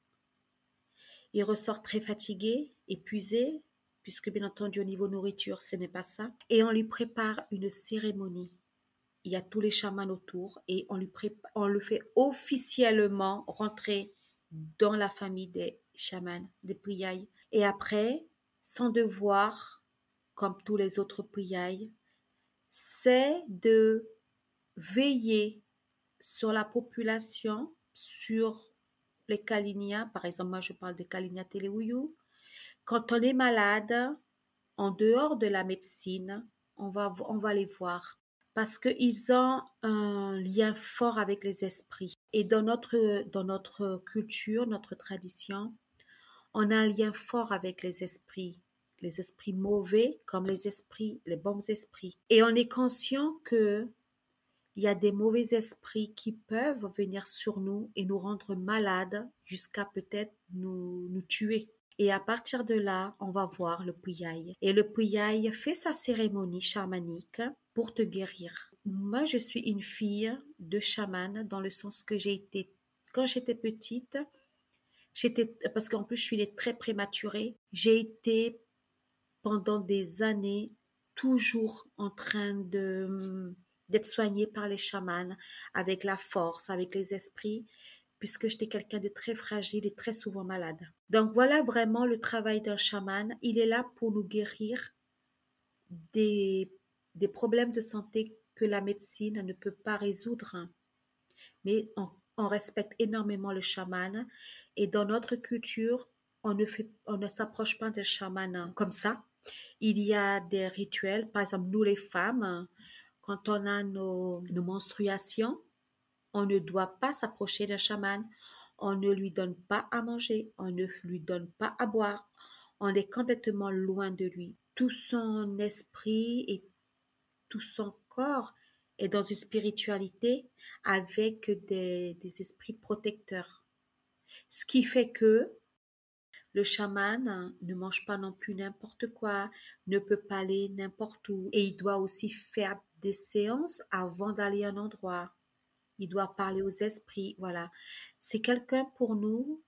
Il ressort très fatigué, épuisé, puisque bien entendu au niveau nourriture, ce n'est pas ça. Et on lui prépare une cérémonie. Il y a tous les chamans autour et on, lui on le fait officiellement rentrer dans la famille des chamans, des priailles. Et après, son devoir, comme tous les autres priailles, c'est de veiller sur la population, sur les Kalinia, par exemple, moi je parle des Kalinia Teleouyu, quand on est malade, en dehors de la médecine, on va, on va les voir parce qu'ils ont un lien fort avec les esprits. Et dans notre, dans notre culture, notre tradition, on a un lien fort avec les esprits, les esprits mauvais comme les esprits, les bons esprits. Et on est conscient que il y a des mauvais esprits qui peuvent venir sur nous et nous rendre malades jusqu'à peut-être nous, nous tuer. Et à partir de là, on va voir le Puyai. Et le Puyai fait sa cérémonie chamanique pour te guérir. Moi, je suis une fille de chaman dans le sens que j'ai été, quand j'étais petite, j'étais, parce qu'en plus je suis très prématurée, j'ai été pendant des années toujours en train de d'être soignée par les chamans, avec la force, avec les esprits, puisque j'étais quelqu'un de très fragile et très souvent malade. Donc voilà vraiment le travail d'un chaman. Il est là pour nous guérir des, des problèmes de santé que la médecine ne peut pas résoudre. Mais on, respecte énormément le chaman et dans notre culture, on ne, fait, on ne s'approche pas des chamans comme ça. Il y a des rituels, par exemple, nous les femmes, quand on a nos, menstruations, on ne doit pas s'approcher d'un chaman, on ne lui donne pas à manger, on ne lui donne pas à boire, on est complètement loin de lui. Tout son esprit et tout son corps est dans une spiritualité avec des, des esprits protecteurs. Ce qui fait que le chaman ne mange pas non plus n'importe quoi, ne peut pas aller n'importe où et il doit aussi faire des séances avant d'aller à un endroit. Il doit parler aux esprits, voilà. C'est quelqu'un pour nous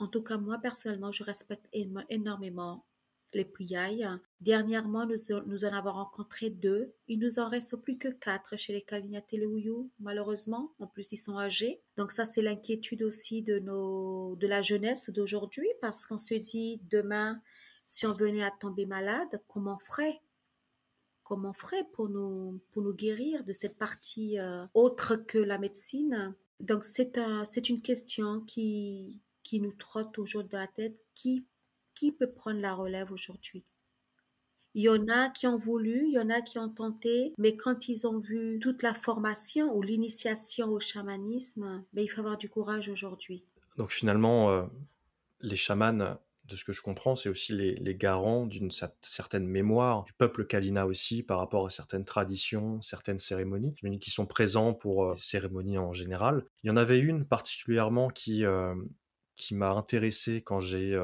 En tout cas, moi personnellement, je respecte énormément les Priailles. Dernièrement, nous, en avons rencontré deux. Il nous en reste plus que quatre chez les Kaliniateleuyu, malheureusement. En plus, ils sont âgés. Donc ça, c'est l'inquiétude aussi de, nos, de la jeunesse d'aujourd'hui parce qu'on se dit demain, si on venait à tomber malade, comment on ferait? Comment on ferait pour nous, pour nous guérir de cette partie euh, autre que la médecine Donc c'est un, une question qui, qui nous trotte toujours dans la tête. Qui qui peut prendre la relève aujourd'hui? Il y en a qui ont voulu, il y en a qui ont tenté, mais quand ils ont vu toute la formation ou l'initiation au chamanisme, ben, il faut avoir du courage aujourd'hui. Donc finalement, euh, les chamans, de ce que je comprends, c'est aussi les, garants d'une certaine mémoire du peuple Kalina aussi par rapport à certaines traditions, certaines cérémonies qui sont présents pour euh, les cérémonies en général. Il y en avait une particulièrement qui, euh, qui m'a intéressé quand j'ai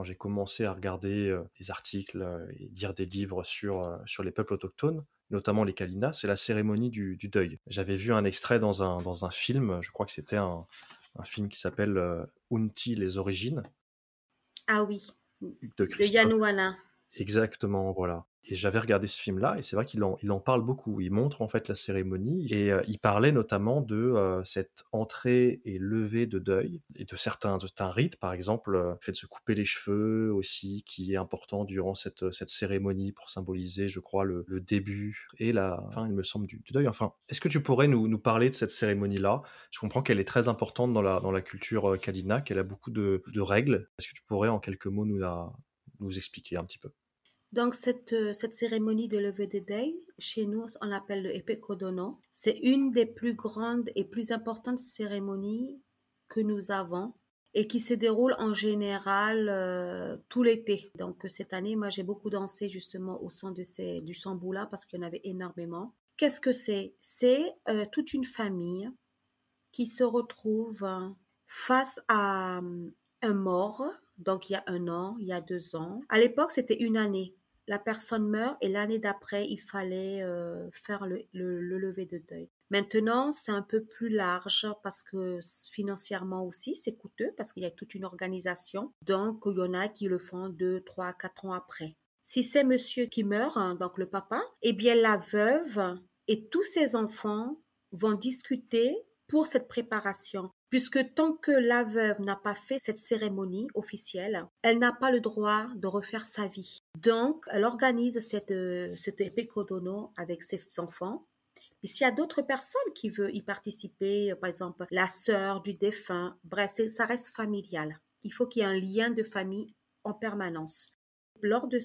quand j'ai commencé à regarder euh, des articles euh, et lire des livres sur, euh, sur les peuples autochtones, notamment les Kalinas, c'est la cérémonie du, deuil. J'avais vu un extrait dans un, dans un film, je crois que c'était un, un, film qui s'appelle Unti, les origines. Ah oui, de, de Exactement, voilà. Et j'avais regardé ce film-là, et c'est vrai qu'il en, parle beaucoup. Il montre en fait la cérémonie, et euh, il parlait notamment de euh, cette entrée et levée de deuil, et de certains, certains rites, par exemple, euh, le fait de se couper les cheveux aussi, qui est important durant cette, cette cérémonie pour symboliser, je crois, le, début et la fin, il me semble, du, deuil. Enfin, est-ce que tu pourrais nous, nous parler de cette cérémonie-là? Je comprends qu'elle est très importante dans la, dans la culture Kadina, qu'elle a beaucoup de, de règles. Est-ce que tu pourrais en quelques mots nous, la, nous expliquer un petit peu? Donc cette, euh, cette cérémonie de levée de deuil, chez nous, on l'appelle le Epekodono. C'est une des plus grandes et plus importantes cérémonies que nous avons et qui se déroule en général euh, tout l'été. Donc cette année, moi j'ai beaucoup dansé justement au son de ces, du samboula parce qu'il y en avait énormément. Qu'est-ce que c'est? C'est euh, toute une famille qui se retrouve face à un mort, donc il y a un an, il y a deux ans. À l'époque, c'était une année la personne meurt et l'année d'après, il fallait euh, faire le, le, lever de deuil. Maintenant, c'est un peu plus large parce que financièrement aussi, c'est coûteux parce qu'il y a toute une organisation. Donc, il y en a qui le font deux, trois, quatre ans après. Si c'est monsieur qui meurt, hein, donc le papa, eh bien, la veuve et tous ses enfants vont discuter pour cette préparation puisque tant que la veuve n'a pas fait cette cérémonie officielle, elle n'a pas le droit de refaire sa vie. Donc, elle organise cette, cette épicodono avec ses enfants. S'il y a d'autres personnes qui veulent y participer, par exemple la sœur du défunt, bref, ça reste familial. Il faut qu'il y ait un lien de famille en permanence. Lors de,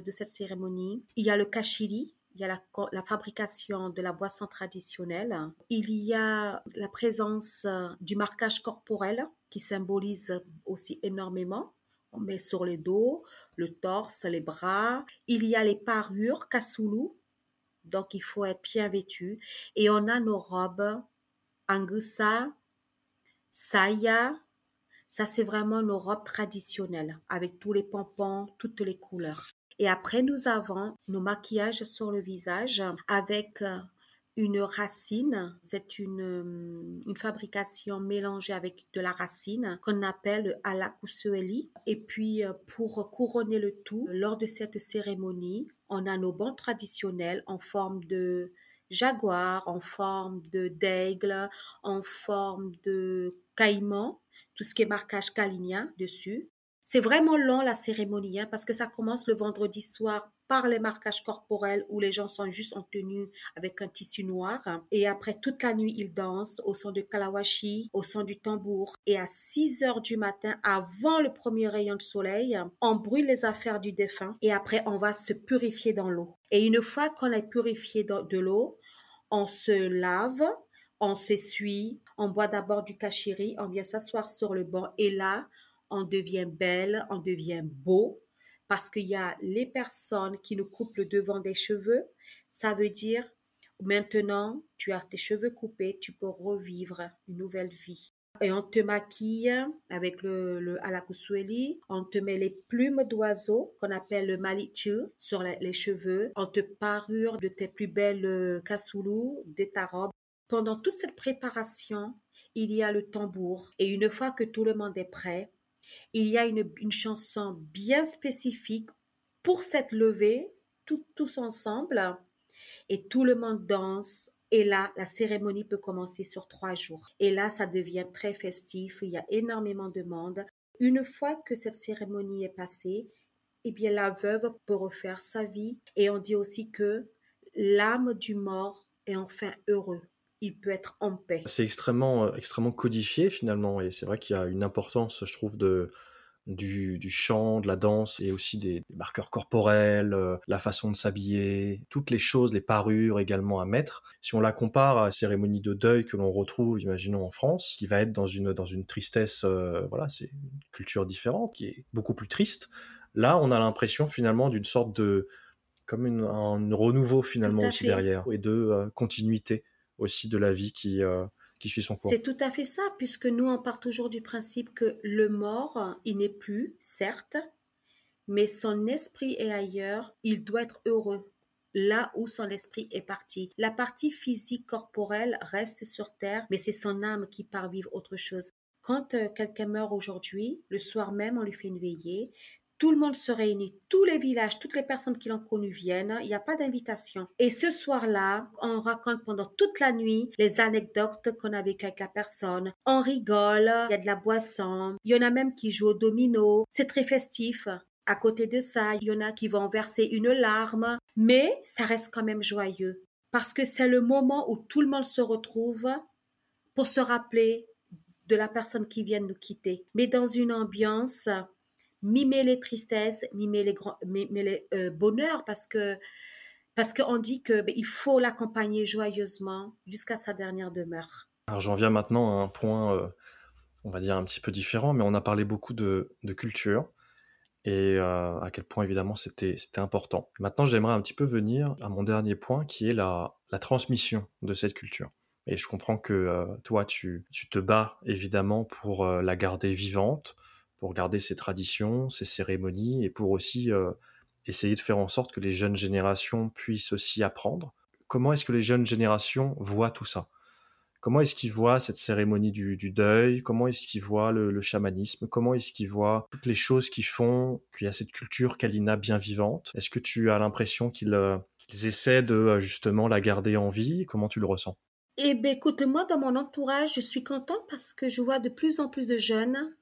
de cette cérémonie, il y a le kashiri, il y a la, fabrication de la boisson traditionnelle, il y a la présence euh, du marquage corporel qui symbolise aussi énormément. On met sur le dos, le torse, les bras. Il y a les parures kasulu, donc il faut être bien vêtu. Et on a nos robes angusa, saya. Ça, c'est vraiment nos robes traditionnelles avec tous les pompons, toutes les couleurs. Et après, nous avons nos maquillages sur le visage avec euh, une racine. C'est une, euh, une, fabrication mélangée avec de la racine qu'on appelle alakusueli. Et puis, euh, pour couronner le tout, lors de cette cérémonie, on a nos bancs traditionnels en forme de jaguar, en forme de d'aigle, en forme de caïman, tout ce qui est marquage kalinien dessus. C'est vraiment long la cérémonie hein, parce que ça commence le vendredi soir par les marquages corporels où les gens sont juste en tenue avec un tissu noir. Et après toute la nuit, ils dansent au son du kalawashi, au son du tambour. Et à 6 heures du matin, avant le premier rayon de soleil, on brûle les affaires du défunt et après on va se purifier dans l'eau. Et une fois qu'on a purifié de l'eau, on se lave, on s'essuie, on boit d'abord du kashiri, on vient s'asseoir sur le banc et là, on devient belle, on devient beau, parce qu'il y a les personnes qui nous coupent le devant des cheveux. Ça veut dire, maintenant, tu as tes cheveux coupés, tu peux revivre une nouvelle vie. Et on te maquille avec le, le On te met les plumes d'oiseau qu'on appelle le malichu sur les, cheveux. On te parure de tes plus belles cassoulous, de ta robe. Pendant toute cette préparation, il y a le tambour. Et une fois que tout le monde est prêt, Il y a une, chanson bien spécifique pour cette levée, tous ensemble, et tout le monde danse. Et là, la cérémonie peut commencer sur trois jours. Et là, ça devient très festif. Il y a énormément de monde. Une fois que cette cérémonie est passée, eh bien, la veuve peut refaire sa vie. Et on dit aussi que l'âme du mort est enfin heureux. Il peut être en paix. C'est extrêmement, euh, extrêmement codifié finalement. Et c'est vrai qu'il y a une importance, je trouve, de, du, chant, de la danse et aussi des, marqueurs corporels, euh, la façon de s'habiller, toutes les choses, les parures également à mettre. Si on la compare à la cérémonie de deuil que l'on retrouve, imaginons en France, qui va être dans une, dans une tristesse, euh, voilà, c'est une culture différente, qui est beaucoup plus triste. Là, on a l'impression finalement d'une sorte de, comme une, un renouveau finalement aussi derrière, et de euh, continuité aussi de la vie qui, c'est tout à fait ça, puisque nous, on part toujours du principe que le mort, il n'est plus, certes, mais son esprit est ailleurs, il doit être heureux là où son esprit est parti. La partie physique corporelle reste sur Terre, mais c'est son âme qui part vivre autre chose. Quand euh, quelqu'un meurt aujourd'hui, le soir même, on lui fait une veillée tout le monde se réunit, tous les villages, toutes les personnes qui l'ont connu viennent, il n'y a pas d'invitation. Et ce soir-là, on raconte pendant toute la nuit les anecdotes qu'on a vécues avec la personne. On rigole, il y a de la boisson, il y en a même qui jouent au domino, c'est très festif. À côté de ça, il y en a qui vont verser une larme, mais ça reste quand même joyeux. Parce que c'est le moment où tout le monde se retrouve pour se rappeler de la personne qui vient de nous quitter. Mais dans une ambiance mimer les tristesses, mimer les, grands, mimer les euh, bonheurs, parce que parce qu'on dit que ben, il faut l'accompagner joyeusement jusqu'à sa dernière demeure. Alors j'en viens maintenant à un point, euh, on va dire un petit peu différent, mais on a parlé beaucoup de, culture et euh, à quel point évidemment c'était important. Maintenant j'aimerais un petit peu venir à mon dernier point qui est la, la transmission de cette culture. Et je comprends que toi tu, tu, te bats évidemment pour la garder vivante, pour garder ces traditions, ces cérémonies et pour aussi euh, essayer de faire en sorte que les jeunes générations puissent aussi apprendre. Comment est-ce que les jeunes générations voient tout ça? Comment est-ce qu'ils voient cette cérémonie du, deuil? Comment est-ce qu'ils voient le, chamanisme? Comment est-ce qu'ils voient toutes les choses qui font qu'il y a cette culture Kalina bien vivante? Est-ce que tu as l'impression qu'ils euh, essaient de euh, justement la garder en vie? Comment tu le ressens? Eh bien, écoute, moi, dans mon entourage, je suis contente parce que je vois de plus en plus de jeunes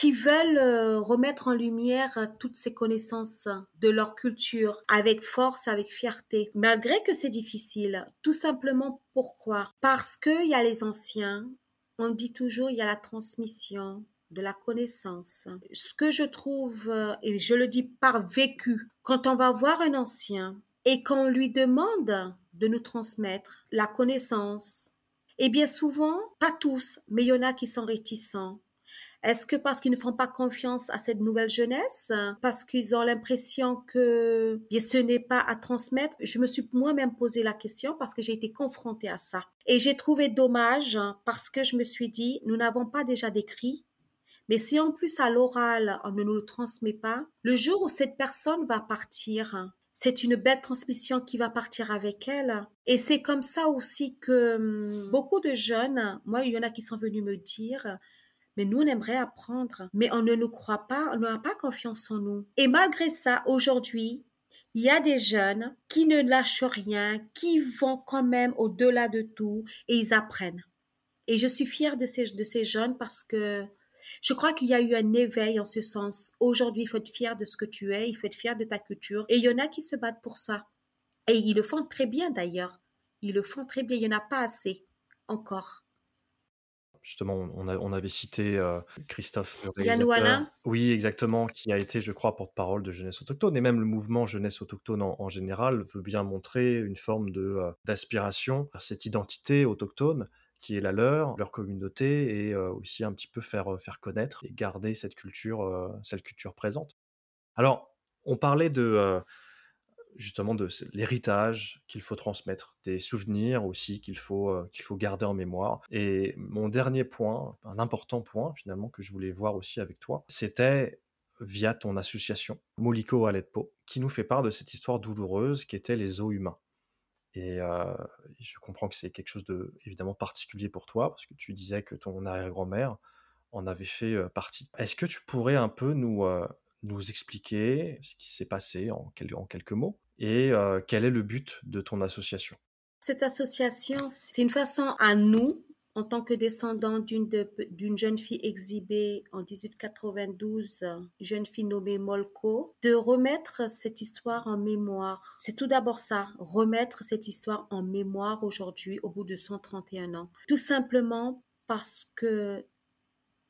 qui veulent euh, remettre en lumière toutes ces connaissances de leur culture avec force, avec fierté, malgré que c'est difficile. Tout simplement pourquoi? Parce qu'il y a les anciens, on dit toujours il y a la transmission de la connaissance. Ce que je trouve, euh, et je le dis par vécu, quand on va voir un ancien et qu'on lui demande de nous transmettre la connaissance, et eh bien souvent, pas tous, mais il y en a qui sont réticents est-ce que parce qu'ils ne font pas confiance à cette nouvelle jeunesse, parce qu'ils ont l'impression que ce n'est pas à transmettre Je me suis moi-même posé la question parce que j'ai été confrontée à ça. Et j'ai trouvé dommage parce que je me suis dit, nous n'avons pas déjà d'écrit, mais si en plus à l'oral, on ne nous le transmet pas, le jour où cette personne va partir, c'est une belle transmission qui va partir avec elle. Et c'est comme ça aussi que hum, beaucoup de jeunes, moi, il y en a qui sont venus me dire, mais nous, on aimerait apprendre. Mais on ne nous croit pas, on n'a pas confiance en nous. Et malgré ça, aujourd'hui, il y a des jeunes qui ne lâchent rien, qui vont quand même au-delà de tout et ils apprennent. Et je suis fière de ces, jeunes parce que je crois qu'il y a eu un éveil en ce sens. Aujourd'hui, il faut être fier de ce que tu es, il faut être fier de ta culture. Et il y en a qui se battent pour ça. Et ils le font très bien d'ailleurs. Ils le font très bien. Il n'y en a pas assez encore. Justement, on, avait cité euh, Christophe Yann Oui, exactement, qui a été, je crois, porte-parole de Jeunesse Autochtone. Et même le mouvement Jeunesse Autochtone en, général veut bien montrer une forme euh, d'aspiration à cette identité autochtone qui est la leur, leur communauté, et euh, aussi un petit peu faire, faire connaître et garder cette culture, cette culture présente. Alors, on parlait de justement de l'héritage qu'il faut transmettre, des souvenirs aussi qu'il faut, euh, qu'il faut garder en mémoire. Et mon dernier point, un important point finalement que je voulais voir aussi avec toi, c'était via ton association Moliko Aletpo, qui nous fait part de cette histoire douloureuse qui était les os humains. Et euh, je comprends que c'est quelque chose de évidemment particulier pour toi, parce que tu disais que ton arrière-grand-mère en avait fait partie. Est-ce que tu pourrais un peu nous, nous expliquer ce qui s'est passé en, quelques mots et quel est le but de ton association Cette association, c'est une façon à nous, en tant que descendant d'une jeune fille exhibée en 1892, jeune fille nommée Molko, de remettre cette histoire en mémoire. C'est tout d'abord ça, remettre cette histoire en mémoire aujourd'hui au bout de 131 ans. Tout simplement parce que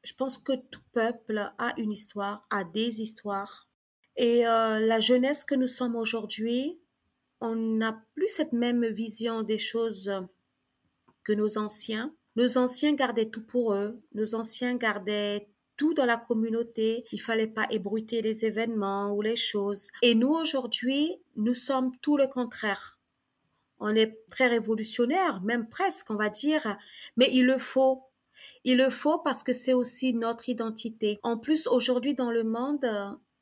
je pense que tout peuple a une histoire, a des histoires. Et euh, la jeunesse que nous sommes aujourd'hui, on n'a plus cette même vision des choses que nos anciens. Nos anciens gardaient tout pour eux. Nos anciens gardaient tout dans la communauté. Il fallait pas ébruiter les événements ou les choses. Et nous, aujourd'hui, nous sommes tout le contraire. On est très révolutionnaire, même presque, on va dire. Mais il le faut il le faut parce que c'est aussi notre identité. En plus, aujourd'hui dans le monde,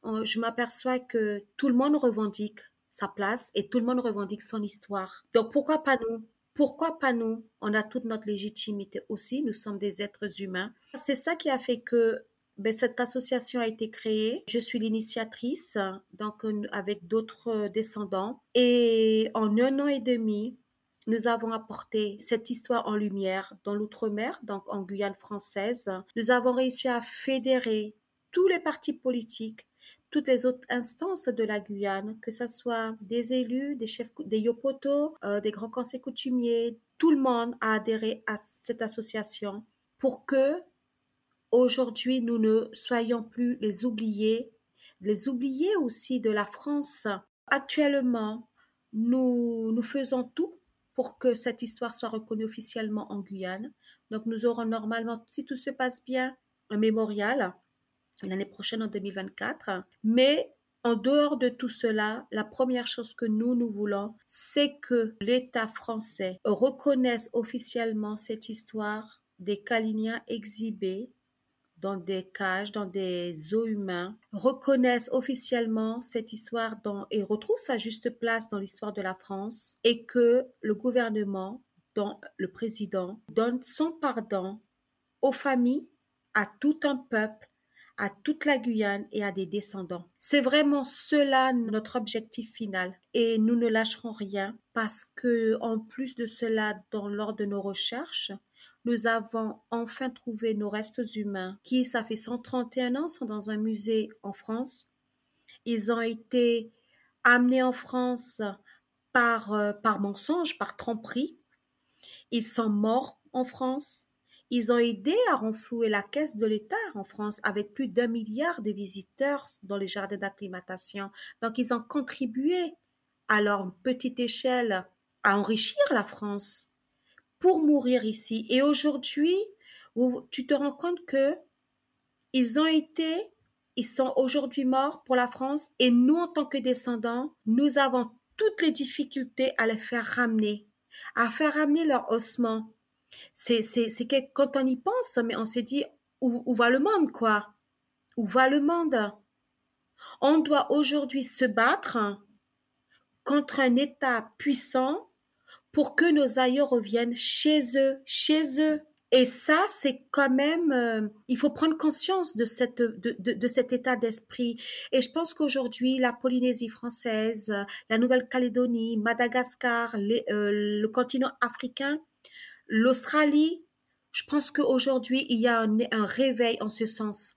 euh, je m'aperçois que tout le monde revendique sa place et tout le monde revendique son histoire. Donc pourquoi pas nous? Pourquoi pas nous? On a toute notre légitimité aussi, nous sommes des êtres humains. C'est ça qui a fait que ben, cette association a été créée. Je suis l'initiatrice, donc avec d'autres descendants. Et en un an et demi, nous avons apporté cette histoire en lumière dans l'outre-mer, donc en Guyane française. Nous avons réussi à fédérer tous les partis politiques, toutes les autres instances de la Guyane, que ce soit des élus, des chefs, des yopoto, euh, des grands conseils coutumiers, tout le monde a adhéré à cette association pour que aujourd'hui nous ne soyons plus les oubliés, les oubliés aussi de la France. Actuellement, nous, nous faisons tout pour que cette histoire soit reconnue officiellement en Guyane. Donc nous aurons normalement, si tout se passe bien, un mémorial l'année prochaine en 2024. Mais en dehors de tout cela, la première chose que nous, nous voulons, c'est que l'État français reconnaisse officiellement cette histoire des Kalinia exhibés dans des cages, dans des eaux humains, reconnaissent officiellement cette histoire et retrouvent sa juste place dans l'histoire de la France et que le gouvernement, dont le président, donne son pardon aux familles, à tout un peuple, à toute la Guyane et à des descendants. C'est vraiment cela notre objectif final et nous ne lâcherons rien parce que en plus de cela dans l'ordre de nos recherches, nous avons enfin trouvé nos restes humains qui, ça fait 131 ans, sont dans un musée en France. Ils ont été amenés en France par, euh, par mensonge, par tromperie. Ils sont morts en France. Ils ont aidé à renflouer la caisse de l'État en France avec plus d'un milliard de visiteurs dans les jardins d'acclimatation. Donc, ils ont contribué à leur petite échelle à enrichir la France pour mourir ici. Et aujourd'hui, tu te rends compte que ils ont été, ils sont aujourd'hui morts pour la France et nous, en tant que descendants, nous avons toutes les difficultés à les faire ramener, à faire ramener leur ossement. C'est, c'est, c'est que quand on y pense, mais on se dit, où, où va le monde, quoi? Où va le monde? On doit aujourd'hui se battre contre un État puissant pour que nos aïeux reviennent chez eux, chez eux. Et ça, c'est quand même, euh, il faut prendre conscience de, cette, de, de, cet état d'esprit. Et je pense qu'aujourd'hui, la Polynésie française, la Nouvelle-Calédonie, Madagascar, euh, le continent africain, l'Australie, je pense qu'aujourd'hui, il y a un, un réveil en ce sens.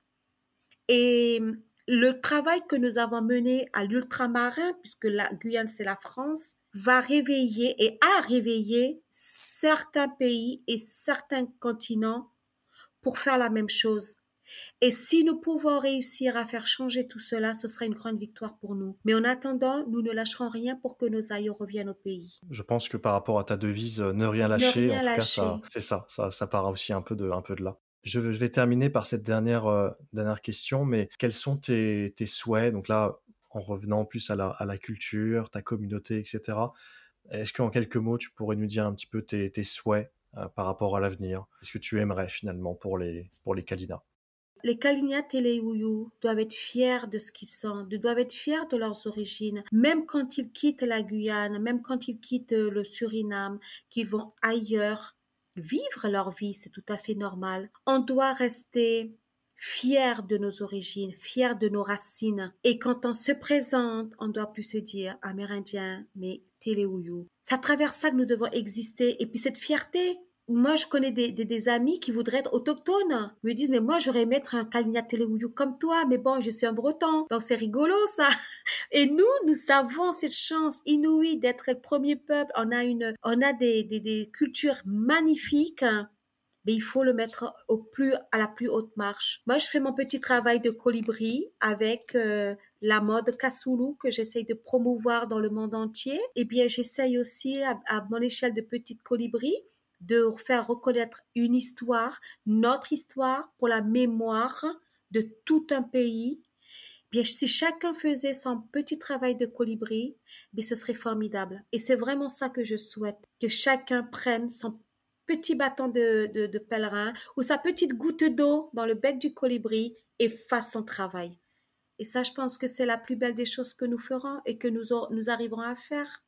Et le travail que nous avons mené à l'ultramarin, puisque la Guyane, c'est la France, va réveiller et a réveillé certains pays et certains continents pour faire la même chose. Et si nous pouvons réussir à faire changer tout cela, ce sera une grande victoire pour nous. Mais en attendant, nous ne lâcherons rien pour que nos aïeux reviennent au pays. Je pense que par rapport à ta devise, euh, ne rien lâcher, en tout cas, c'est ça, ça, ça part aussi un peu de, un peu de là. Je, vais terminer par cette dernière, euh, dernière question, mais quels sont tes, tes souhaits? Donc là, en revenant plus à la, à culture, ta communauté, etc. Est-ce qu'en quelques mots, tu pourrais nous dire un petit peu tes, souhaits euh, par rapport à l'avenir? Qu'est-ce que tu aimerais finalement pour les, pour les Kalina? Les Kalina et les Ouyou doivent être fiers de ce qu'ils sont, doivent être fiers de leurs origines, même quand ils quittent la Guyane, même quand ils quittent le Suriname, qu'ils vont ailleurs. vivre leur vie, c'est tout à fait normal. On doit rester fier de nos origines, fier de nos racines. Et quand on se présente, on doit plus se dire amérindien, mais téléouyou. C'est à travers ça que nous devons exister. Et puis cette fierté, moi, je connais des, des, amis qui voudraient être autochtones. me disent, mais moi, j'aurais aimé être un Kalinia Téléouyou comme toi, mais bon, je suis un breton. Donc, c'est rigolo, ça. Et nous, nous avons cette chance inouïe d'être le premier peuple. On a une, on a des, des cultures magnifiques mais il faut le mettre au plus à la plus haute marche. Moi, je fais mon petit travail de colibri avec euh, la mode Kasulu que j'essaye de promouvoir dans le monde entier. Et bien, j'essaye aussi à, mon échelle de petite colibri de faire reconnaître une histoire, notre histoire pour la mémoire de tout un pays. Bien, si chacun faisait son petit travail de colibri, bien, ce serait formidable. Et c'est vraiment ça que je souhaite, que chacun prenne son petit bâton de, de, pèlerin ou sa petite goutte d'eau dans le bec du colibri et fasse son travail. Et ça, je pense que c'est la plus belle des choses que nous ferons et que nous, nous arriverons à faire.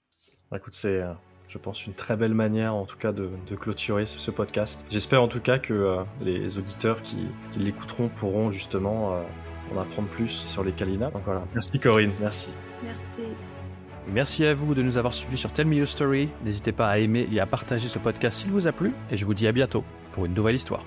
Bah, écoute, c'est, euh, je pense, une très belle manière, en tout cas, de, de clôturer ce, podcast. J'espère, en tout cas, que euh, les auditeurs qui, qui l'écouteront pourront justement euh, en apprendre plus sur les Kalina. Donc voilà. Merci Corinne, merci. Merci. Merci à vous de nous avoir suivis sur Tell Me Your Story. N'hésitez pas à aimer et à partager ce podcast s'il vous a plu. Et je vous dis à bientôt pour une nouvelle histoire.